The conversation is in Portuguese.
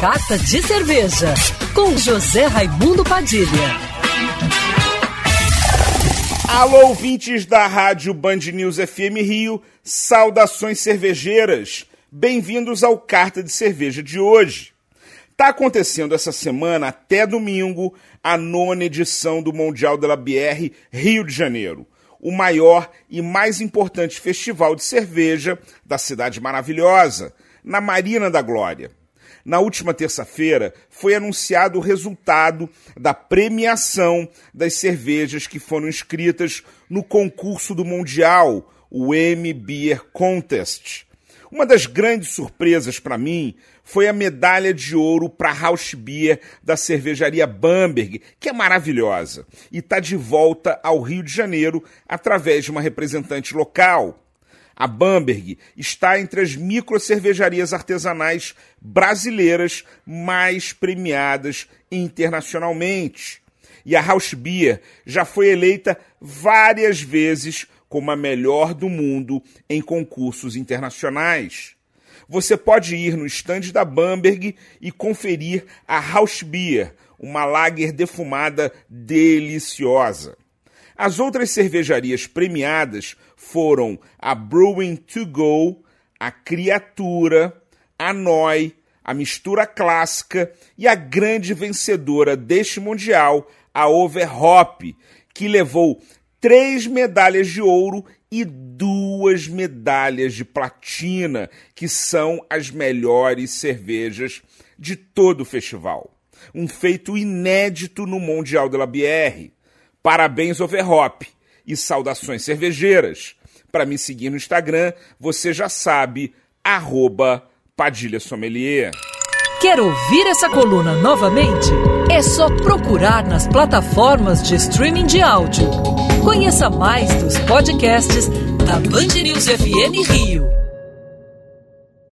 Carta de Cerveja, com José Raimundo Padilha. Alô, ouvintes da Rádio Band News FM Rio, saudações cervejeiras. Bem-vindos ao Carta de Cerveja de hoje. Está acontecendo essa semana, até domingo, a nona edição do Mundial la Bière Rio de Janeiro, o maior e mais importante festival de cerveja da cidade maravilhosa, na Marina da Glória. Na última terça-feira foi anunciado o resultado da premiação das cervejas que foram inscritas no concurso do Mundial, o M Beer Contest. Uma das grandes surpresas para mim foi a medalha de ouro para House Beer da cervejaria Bamberg, que é maravilhosa e está de volta ao Rio de Janeiro através de uma representante local. A Bamberg está entre as micro cervejarias artesanais brasileiras mais premiadas internacionalmente. E a House Beer já foi eleita várias vezes como a melhor do mundo em concursos internacionais. Você pode ir no estande da Bamberg e conferir a House Beer, uma lager defumada deliciosa. As outras cervejarias premiadas foram a Brewing to Go, a Criatura, a Noi, a Mistura Clássica e a grande vencedora deste Mundial, a Overhop, que levou três medalhas de ouro e duas medalhas de platina, que são as melhores cervejas de todo o festival. Um feito inédito no Mundial de la Bière. Parabéns, Overhop, e saudações cervejeiras. Para me seguir no Instagram, você já sabe, arroba Padilha Sommelier. Quer ouvir essa coluna novamente? É só procurar nas plataformas de streaming de áudio. Conheça mais dos podcasts da Band News FM Rio.